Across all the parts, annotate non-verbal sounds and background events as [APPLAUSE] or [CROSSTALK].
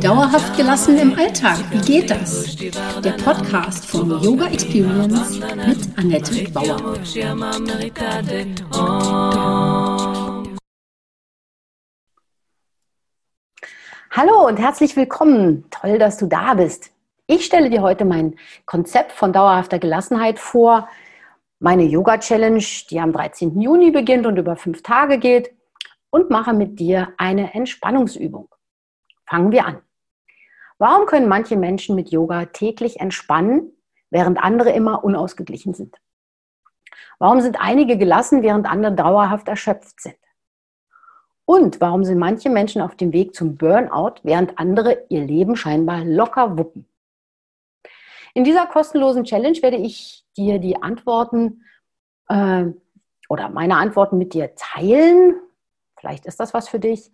Dauerhaft gelassen im Alltag, wie geht das? Der Podcast von Yoga Experience mit Annette Bauer. Hallo und herzlich willkommen. Toll, dass du da bist. Ich stelle dir heute mein Konzept von dauerhafter Gelassenheit vor. Meine Yoga-Challenge, die am 13. Juni beginnt und über fünf Tage geht und mache mit dir eine Entspannungsübung. Fangen wir an. Warum können manche Menschen mit Yoga täglich entspannen, während andere immer unausgeglichen sind? Warum sind einige gelassen, während andere dauerhaft erschöpft sind? Und warum sind manche Menschen auf dem Weg zum Burnout, während andere ihr Leben scheinbar locker wuppen? In dieser kostenlosen Challenge werde ich dir die Antworten äh, oder meine Antworten mit dir teilen, Vielleicht ist das was für dich.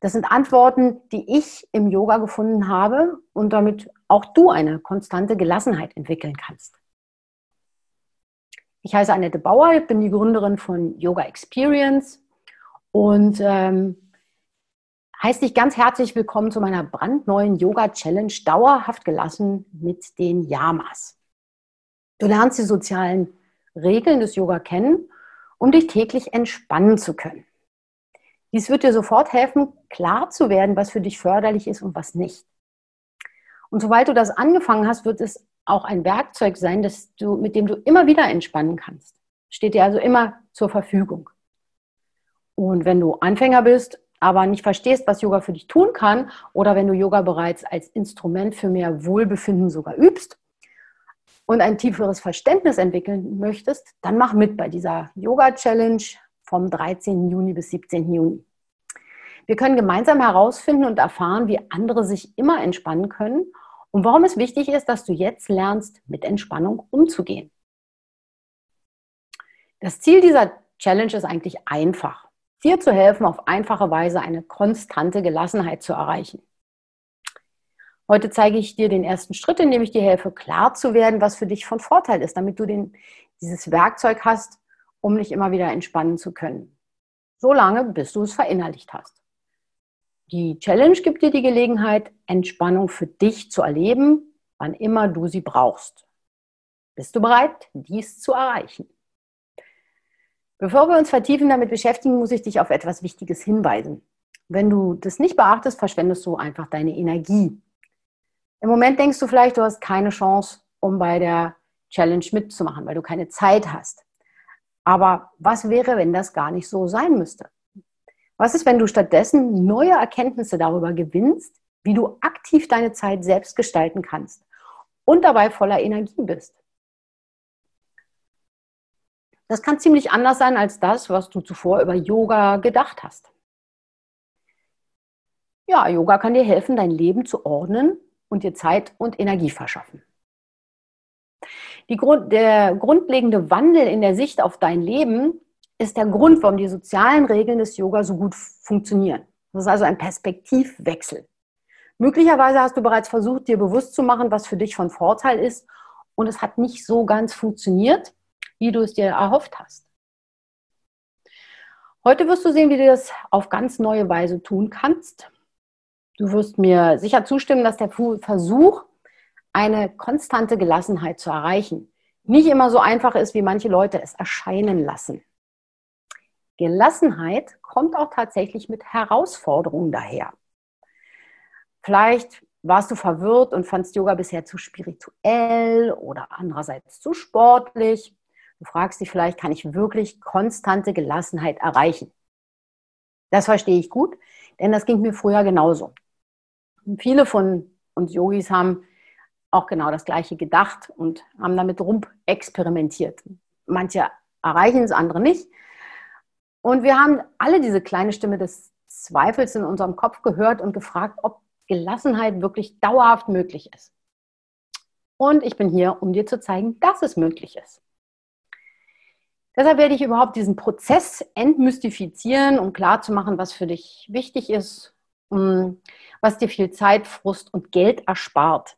Das sind Antworten, die ich im Yoga gefunden habe und damit auch du eine konstante Gelassenheit entwickeln kannst. Ich heiße Annette Bauer, ich bin die Gründerin von Yoga Experience und ähm, heiße dich ganz herzlich willkommen zu meiner brandneuen Yoga Challenge Dauerhaft gelassen mit den Yamas. Du lernst die sozialen Regeln des Yoga kennen, um dich täglich entspannen zu können. Dies wird dir sofort helfen, klar zu werden, was für dich förderlich ist und was nicht. Und sobald du das angefangen hast, wird es auch ein Werkzeug sein, das du, mit dem du immer wieder entspannen kannst. Steht dir also immer zur Verfügung. Und wenn du Anfänger bist, aber nicht verstehst, was Yoga für dich tun kann, oder wenn du Yoga bereits als Instrument für mehr Wohlbefinden sogar übst und ein tieferes Verständnis entwickeln möchtest, dann mach mit bei dieser Yoga Challenge vom 13. Juni bis 17. Juni. Wir können gemeinsam herausfinden und erfahren, wie andere sich immer entspannen können und warum es wichtig ist, dass du jetzt lernst, mit Entspannung umzugehen. Das Ziel dieser Challenge ist eigentlich einfach. Dir zu helfen, auf einfache Weise eine konstante Gelassenheit zu erreichen. Heute zeige ich dir den ersten Schritt, indem ich dir helfe, klar zu werden, was für dich von Vorteil ist, damit du den, dieses Werkzeug hast, um dich immer wieder entspannen zu können. So lange, bis du es verinnerlicht hast. Die Challenge gibt dir die Gelegenheit, Entspannung für dich zu erleben, wann immer du sie brauchst. Bist du bereit, dies zu erreichen? Bevor wir uns vertiefen damit beschäftigen, muss ich dich auf etwas Wichtiges hinweisen. Wenn du das nicht beachtest, verschwendest du einfach deine Energie. Im Moment denkst du vielleicht, du hast keine Chance, um bei der Challenge mitzumachen, weil du keine Zeit hast. Aber was wäre, wenn das gar nicht so sein müsste? Was ist, wenn du stattdessen neue Erkenntnisse darüber gewinnst, wie du aktiv deine Zeit selbst gestalten kannst und dabei voller Energie bist? Das kann ziemlich anders sein als das, was du zuvor über Yoga gedacht hast. Ja, Yoga kann dir helfen, dein Leben zu ordnen und dir Zeit und Energie verschaffen. Grund, der grundlegende Wandel in der Sicht auf dein Leben ist der Grund, warum die sozialen Regeln des Yoga so gut funktionieren. Das ist also ein Perspektivwechsel. Möglicherweise hast du bereits versucht, dir bewusst zu machen, was für dich von Vorteil ist und es hat nicht so ganz funktioniert, wie du es dir erhofft hast. Heute wirst du sehen, wie du das auf ganz neue Weise tun kannst. Du wirst mir sicher zustimmen, dass der Versuch, eine konstante Gelassenheit zu erreichen, nicht immer so einfach ist, wie manche Leute es erscheinen lassen. Gelassenheit kommt auch tatsächlich mit Herausforderungen daher. Vielleicht warst du verwirrt und fandst Yoga bisher zu spirituell oder andererseits zu sportlich. Du fragst dich vielleicht, kann ich wirklich konstante Gelassenheit erreichen? Das verstehe ich gut, denn das ging mir früher genauso. Und viele von uns Yogis haben auch genau das Gleiche gedacht und haben damit rum experimentiert. Manche erreichen es, andere nicht. Und wir haben alle diese kleine Stimme des Zweifels in unserem Kopf gehört und gefragt, ob Gelassenheit wirklich dauerhaft möglich ist. Und ich bin hier, um dir zu zeigen, dass es möglich ist. Deshalb werde ich überhaupt diesen Prozess entmystifizieren, um klarzumachen, was für dich wichtig ist, was dir viel Zeit, Frust und Geld erspart.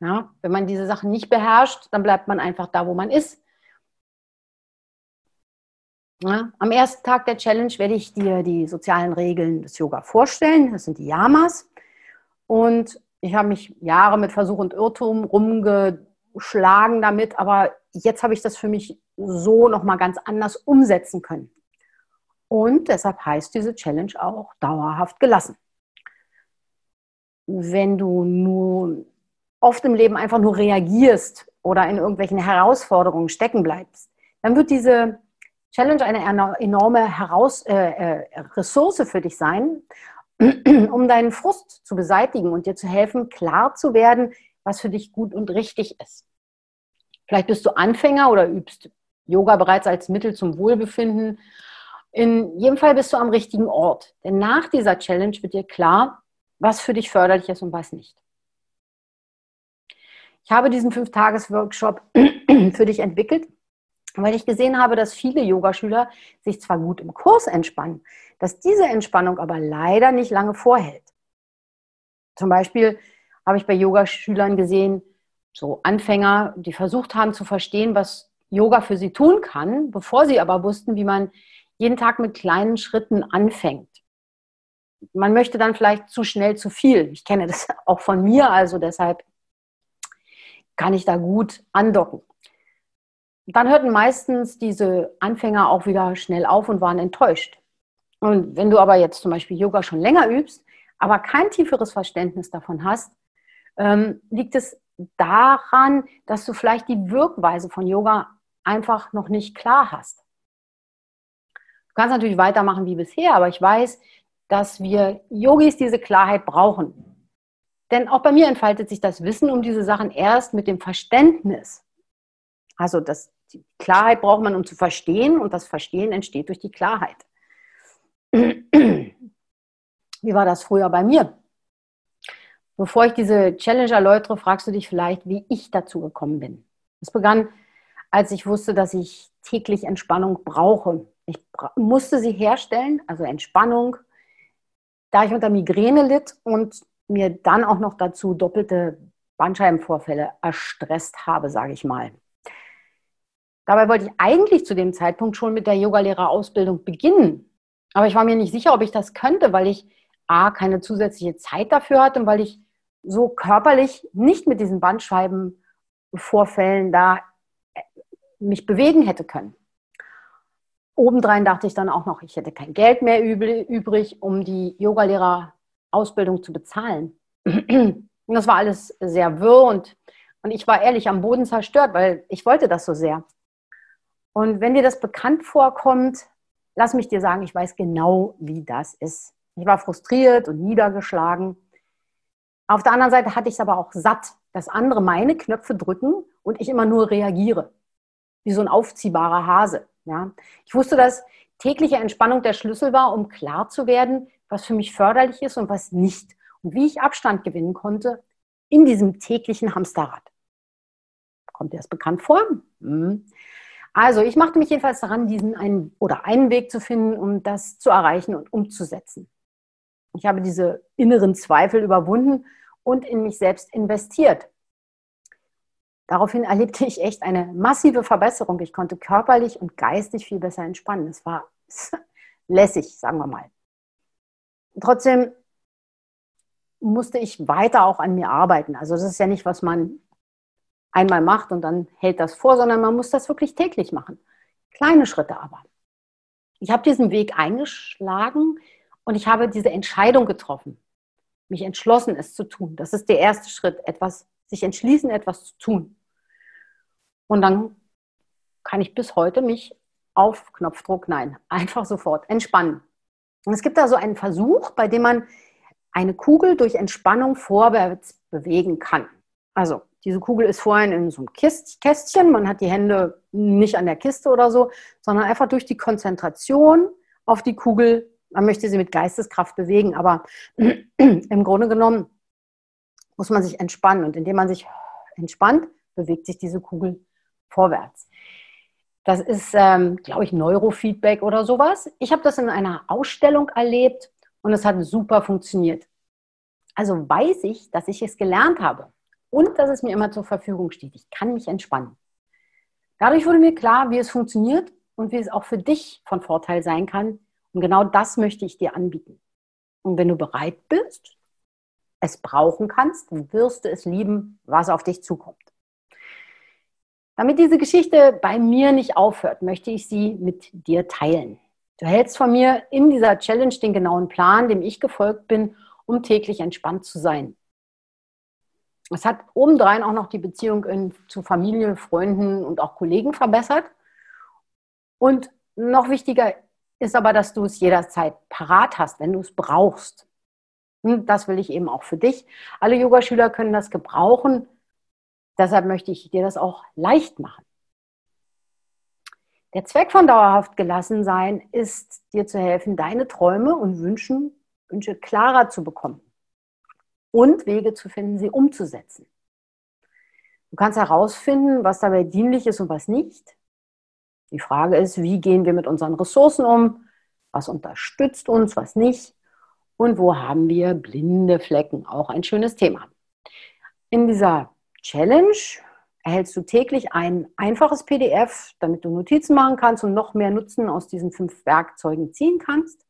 Ja, wenn man diese Sachen nicht beherrscht, dann bleibt man einfach da, wo man ist. Ja, am ersten Tag der Challenge werde ich dir die sozialen Regeln des Yoga vorstellen. Das sind die Yamas. Und ich habe mich Jahre mit Versuch und Irrtum rumgeschlagen damit, aber jetzt habe ich das für mich so nochmal ganz anders umsetzen können. Und deshalb heißt diese Challenge auch dauerhaft gelassen. Wenn du nur oft im Leben einfach nur reagierst oder in irgendwelchen Herausforderungen stecken bleibst, dann wird diese Challenge eine enorme Heraus äh, äh, Ressource für dich sein, [CLEARS THROAT] um deinen Frust zu beseitigen und dir zu helfen, klar zu werden, was für dich gut und richtig ist. Vielleicht bist du Anfänger oder übst Yoga bereits als Mittel zum Wohlbefinden. In jedem Fall bist du am richtigen Ort. Denn nach dieser Challenge wird dir klar, was für dich förderlich ist und was nicht. Ich habe diesen Fünf-Tages-Workshop [CLEARS THROAT] für dich entwickelt, weil ich gesehen habe, dass viele Yogaschüler sich zwar gut im Kurs entspannen, dass diese Entspannung aber leider nicht lange vorhält. Zum Beispiel habe ich bei Yogaschülern gesehen, so Anfänger, die versucht haben zu verstehen, was Yoga für sie tun kann, bevor sie aber wussten, wie man jeden Tag mit kleinen Schritten anfängt. Man möchte dann vielleicht zu schnell zu viel. Ich kenne das [LAUGHS] auch von mir, also deshalb kann ich da gut andocken. Dann hörten meistens diese Anfänger auch wieder schnell auf und waren enttäuscht. Und wenn du aber jetzt zum Beispiel Yoga schon länger übst, aber kein tieferes Verständnis davon hast, ähm, liegt es daran, dass du vielleicht die Wirkweise von Yoga einfach noch nicht klar hast. Du kannst natürlich weitermachen wie bisher, aber ich weiß, dass wir Yogis diese Klarheit brauchen. Denn auch bei mir entfaltet sich das Wissen um diese Sachen erst mit dem Verständnis. Also das, die Klarheit braucht man, um zu verstehen und das Verstehen entsteht durch die Klarheit. [CLEARS THROAT] Wie war das früher bei mir? Bevor ich diese Challenge erläutere, fragst du dich vielleicht, wie ich dazu gekommen bin. Es begann, als ich wusste, dass ich täglich Entspannung brauche. Ich musste sie herstellen, also Entspannung, da ich unter Migräne litt und mir dann auch noch dazu doppelte Bandscheibenvorfälle erstresst habe, sage ich mal. Dabei wollte ich eigentlich zu dem Zeitpunkt schon mit der Yogalehrerausbildung beginnen. Aber ich war mir nicht sicher, ob ich das könnte, weil ich A, keine zusätzliche Zeit dafür hatte und weil ich so körperlich nicht mit diesen Bandscheibenvorfällen da äh, mich bewegen hätte können. Obendrein dachte ich dann auch noch, ich hätte kein Geld mehr übrig, um die Yogalehrerausbildung zu bezahlen. Und das war alles sehr wirr und, und ich war ehrlich am Boden zerstört, weil ich wollte das so sehr. Und wenn dir das bekannt vorkommt, lass mich dir sagen, ich weiß genau, wie das ist. Ich war frustriert und niedergeschlagen. Auf der anderen Seite hatte ich es aber auch satt, dass andere meine Knöpfe drücken und ich immer nur reagiere. Wie so ein aufziehbarer Hase. Ja. Ich wusste, dass tägliche Entspannung der Schlüssel war, um klar zu werden, was für mich förderlich ist und was nicht. Und wie ich Abstand gewinnen konnte in diesem täglichen Hamsterrad. Kommt dir das bekannt vor? Hm. Also, ich machte mich jedenfalls daran, diesen einen oder einen Weg zu finden, um das zu erreichen und umzusetzen. Ich habe diese inneren Zweifel überwunden und in mich selbst investiert. Daraufhin erlebte ich echt eine massive Verbesserung. Ich konnte körperlich und geistig viel besser entspannen. Es war [LAUGHS] lässig, sagen wir mal. Trotzdem musste ich weiter auch an mir arbeiten. Also das ist ja nicht, was man einmal macht und dann hält das vor, sondern man muss das wirklich täglich machen. Kleine Schritte aber. Ich habe diesen Weg eingeschlagen und ich habe diese Entscheidung getroffen mich entschlossen, es zu tun. Das ist der erste Schritt, etwas, sich entschließen, etwas zu tun. Und dann kann ich bis heute mich auf Knopfdruck, nein, [LAUGHS] einfach sofort entspannen. Und es gibt da so einen Versuch, bei dem man eine Kugel durch Entspannung vorwärts bewegen kann. Also diese Kugel ist vorhin in so einem Kästchen, man hat die Hände nicht an der Kiste oder so, sondern einfach durch die Konzentration auf die Kugel man möchte sie mit Geisteskraft bewegen, aber [CLEARS THROAT] im Grunde genommen muss man sich entspannen. Und indem man sich entspannt, bewegt sich diese Kugel vorwärts. Das ist, ähm, glaube ich, Neurofeedback oder sowas. Ich habe das in einer Ausstellung erlebt und es hat super funktioniert. Also weiß ich, dass ich es gelernt habe und dass es mir immer zur Verfügung steht. Ich kann mich entspannen. Dadurch wurde mir klar, wie es funktioniert und wie es auch für dich von Vorteil sein kann. Und genau das möchte ich dir anbieten. Und wenn du bereit bist, es brauchen kannst, wirst du es lieben, was auf dich zukommt. Damit diese Geschichte bei mir nicht aufhört, möchte ich sie mit dir teilen. Du hältst von mir in dieser Challenge den genauen Plan, dem ich gefolgt bin, um täglich entspannt zu sein. Es hat obendrein auch noch die Beziehung in, zu Familie, Freunden und auch Kollegen verbessert. Und noch wichtiger ist aber, dass du es jederzeit parat hast, wenn du es brauchst. Und das will ich eben auch für dich. Alle Yogaschüler können das gebrauchen. Deshalb möchte ich dir das auch leicht machen. Der Zweck von dauerhaft gelassen sein ist, dir zu helfen, deine Träume und Wünschen, Wünsche klarer zu bekommen und Wege zu finden, sie umzusetzen. Du kannst herausfinden, was dabei dienlich ist und was nicht. Die Frage ist, wie gehen wir mit unseren Ressourcen um? Was unterstützt uns, was nicht? Und wo haben wir blinde Flecken? Auch ein schönes Thema. In dieser Challenge erhältst du täglich ein einfaches PDF, damit du Notizen machen kannst und noch mehr Nutzen aus diesen fünf Werkzeugen ziehen kannst.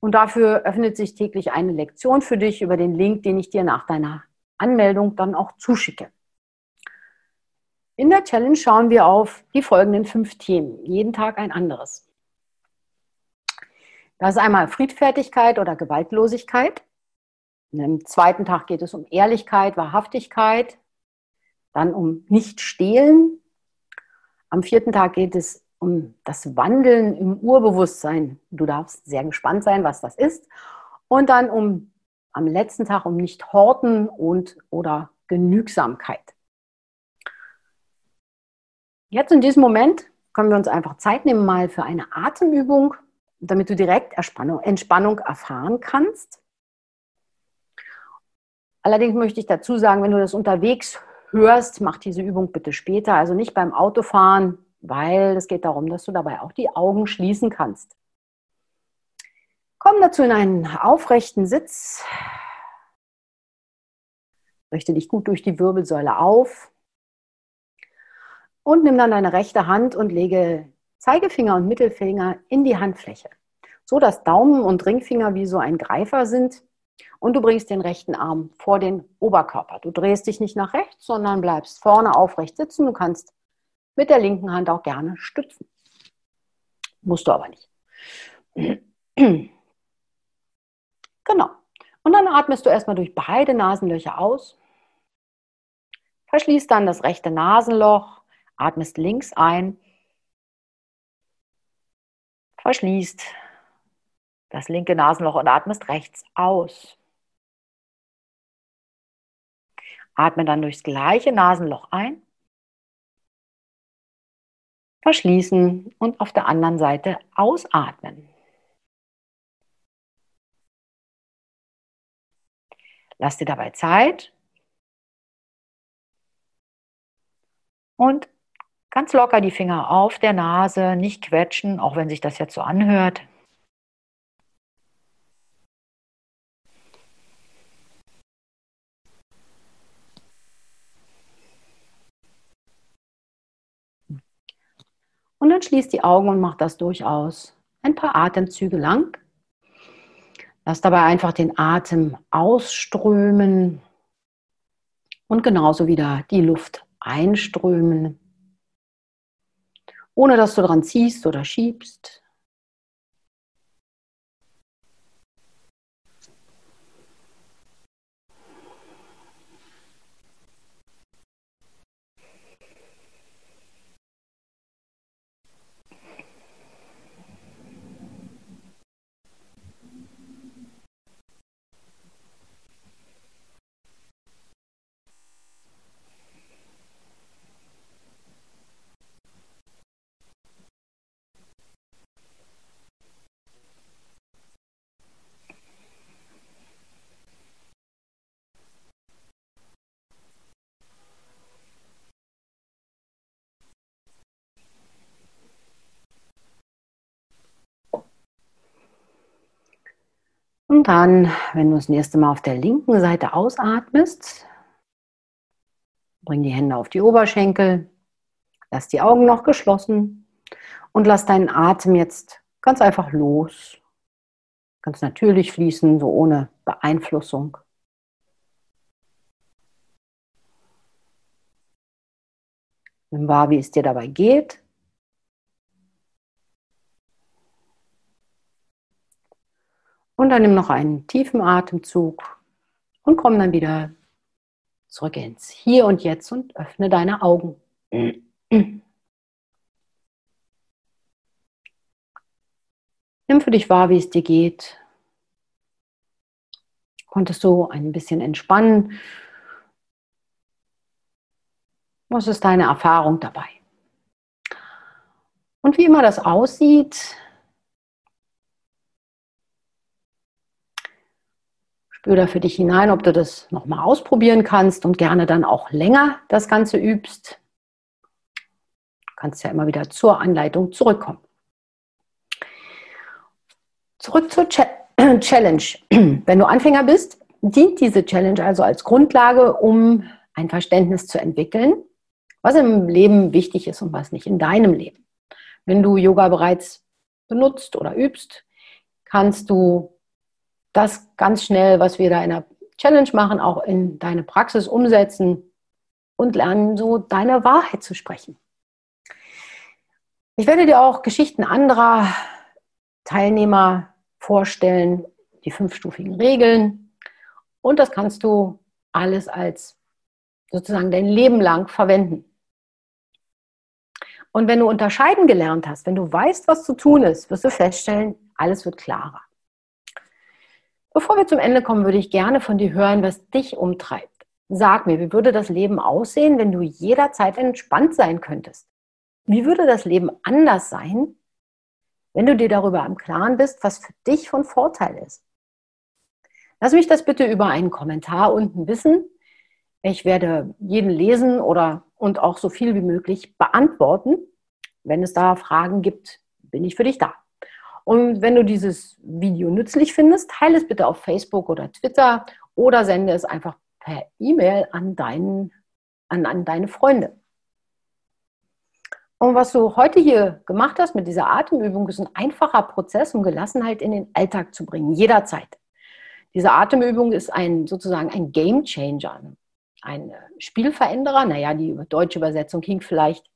Und dafür öffnet sich täglich eine Lektion für dich über den Link, den ich dir nach deiner Anmeldung dann auch zuschicke. In der Challenge schauen wir auf die folgenden fünf Themen, jeden Tag ein anderes. Das ist einmal Friedfertigkeit oder Gewaltlosigkeit. Am zweiten Tag geht es um Ehrlichkeit, Wahrhaftigkeit, dann um Nicht-Stehlen. Am vierten Tag geht es um das Wandeln im Urbewusstsein. Du darfst sehr gespannt sein, was das ist. Und dann um am letzten Tag um Nicht-Horten und oder Genügsamkeit. Jetzt in diesem Moment können wir uns einfach Zeit nehmen mal für eine Atemübung, damit du direkt Entspannung erfahren kannst. Allerdings möchte ich dazu sagen, wenn du das unterwegs hörst, mach diese Übung bitte später, also nicht beim Autofahren, weil es geht darum, dass du dabei auch die Augen schließen kannst. Komm dazu in einen aufrechten Sitz. Richte dich gut durch die Wirbelsäule auf. Und nimm dann deine rechte Hand und lege Zeigefinger und Mittelfinger in die Handfläche, so dass Daumen und Ringfinger wie so ein Greifer sind. Und du bringst den rechten Arm vor den Oberkörper. Du drehst dich nicht nach rechts, sondern bleibst vorne aufrecht sitzen. Du kannst mit der linken Hand auch gerne stützen. Musst du aber nicht. [CLEARS THROAT] Genau. Und dann atmest du erstmal durch beide Nasenlöcher aus. Verschließt dann das rechte Nasenloch, atmest links ein, verschließt das linke Nasenloch und atmest rechts aus. Atme dann durchs gleiche Nasenloch ein verschließen und auf der anderen Seite ausatmen. Lass dir dabei Zeit und ganz locker die Finger auf der Nase, nicht quetschen, auch wenn sich das jetzt so anhört. Und dann schließ die Augen und mach das durchaus ein paar Atemzüge lang. Lass dabei einfach den Atem ausströmen und genauso wieder die Luft einströmen, ohne dass du dran ziehst oder schiebst. Dann, wenn du das nächste Mal auf der linken Seite ausatmest, bring die Hände auf die Oberschenkel, lass die Augen noch geschlossen und lass deinen Atem jetzt ganz einfach los. Ganz natürlich fließen, so ohne Beeinflussung. Nimm wahr, wie es dir dabei geht. Und dann nimm noch einen tiefen Atemzug und komm dann wieder zurück ins Hier und Jetzt und öffne deine Augen. Nimm für dich wahr, wie es dir geht. Konntest du ein bisschen entspannen? Was ist deine Erfahrung dabei? Und wie immer das aussieht, spür für dich hinein, ob du das nochmal ausprobieren kannst und gerne dann auch länger das Ganze übst. Du kannst ja immer wieder zur Anleitung zurückkommen. Zurück zur [CLEARS THROAT] Challenge. [CLEARS THROAT] Wenn du Anfänger bist, dient diese Challenge also als Grundlage, um ein Verständnis zu entwickeln, was im Leben wichtig ist und was nicht in deinem Leben. Wenn du Yoga bereits benutzt oder übst, kannst du das ganz schnell, was wir da in der Challenge machen, auch in deine Praxis umsetzen und lernen, so deine Wahrheit zu sprechen. Ich werde dir auch Geschichten anderer Teilnehmer vorstellen, die fünfstufigen Regeln. Und das kannst du alles als sozusagen dein Leben lang verwenden. Und wenn du unterscheiden gelernt hast, wenn du weißt, was zu tun ist, wirst du feststellen, alles wird klarer. Bevor wir zum Ende kommen, würde ich gerne von dir hören, was dich umtreibt. Sag mir, wie würde das Leben aussehen, wenn du jederzeit entspannt sein könntest? Wie würde das Leben anders sein, wenn du dir darüber im Klaren bist, was für dich von Vorteil ist? Lass mich das bitte über einen Kommentar unten wissen. Ich werde jeden lesen oder und auch so viel wie möglich beantworten. Wenn es da Fragen gibt, bin ich für dich da. Und wenn du dieses Video nützlich findest, teile es bitte auf Facebook oder Twitter oder sende es einfach per E-Mail an, an, an deine Freunde. Und was du heute hier gemacht hast mit dieser Atemübung, ist ein einfacher Prozess, um Gelassenheit in den Alltag zu bringen, jederzeit. Diese Atemübung ist ein, sozusagen ein Game Changer, ein Spielveränderer. Naja, die deutsche Übersetzung hinkt vielleicht.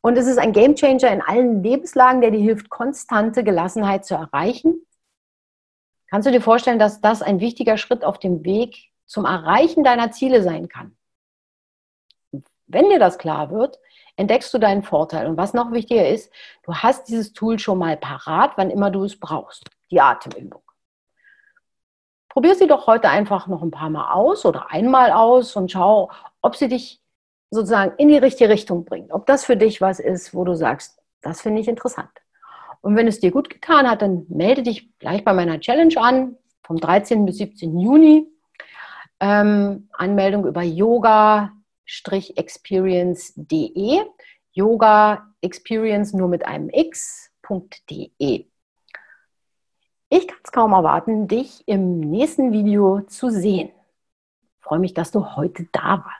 Und es ist ein Gamechanger in allen Lebenslagen, der dir hilft, konstante Gelassenheit zu erreichen. Kannst du dir vorstellen, dass das ein wichtiger Schritt auf dem Weg zum Erreichen deiner Ziele sein kann? Wenn dir das klar wird, entdeckst du deinen Vorteil. Und was noch wichtiger ist, du hast dieses Tool schon mal parat, wann immer du es brauchst. Die Atemübung. Probier sie doch heute einfach noch ein paar Mal aus oder einmal aus und schau, ob sie dich sozusagen in die richtige Richtung bringt. Ob das für dich was ist, wo du sagst, das finde ich interessant. Und wenn es dir gut getan hat, dann melde dich gleich bei meiner Challenge an, vom 13. bis 17. Juni. Ähm, Anmeldung über yoga-experience.de. Yoga Experience nur mit einem x.de. Ich kann es kaum erwarten, dich im nächsten Video zu sehen. Ich freue mich, dass du heute da warst.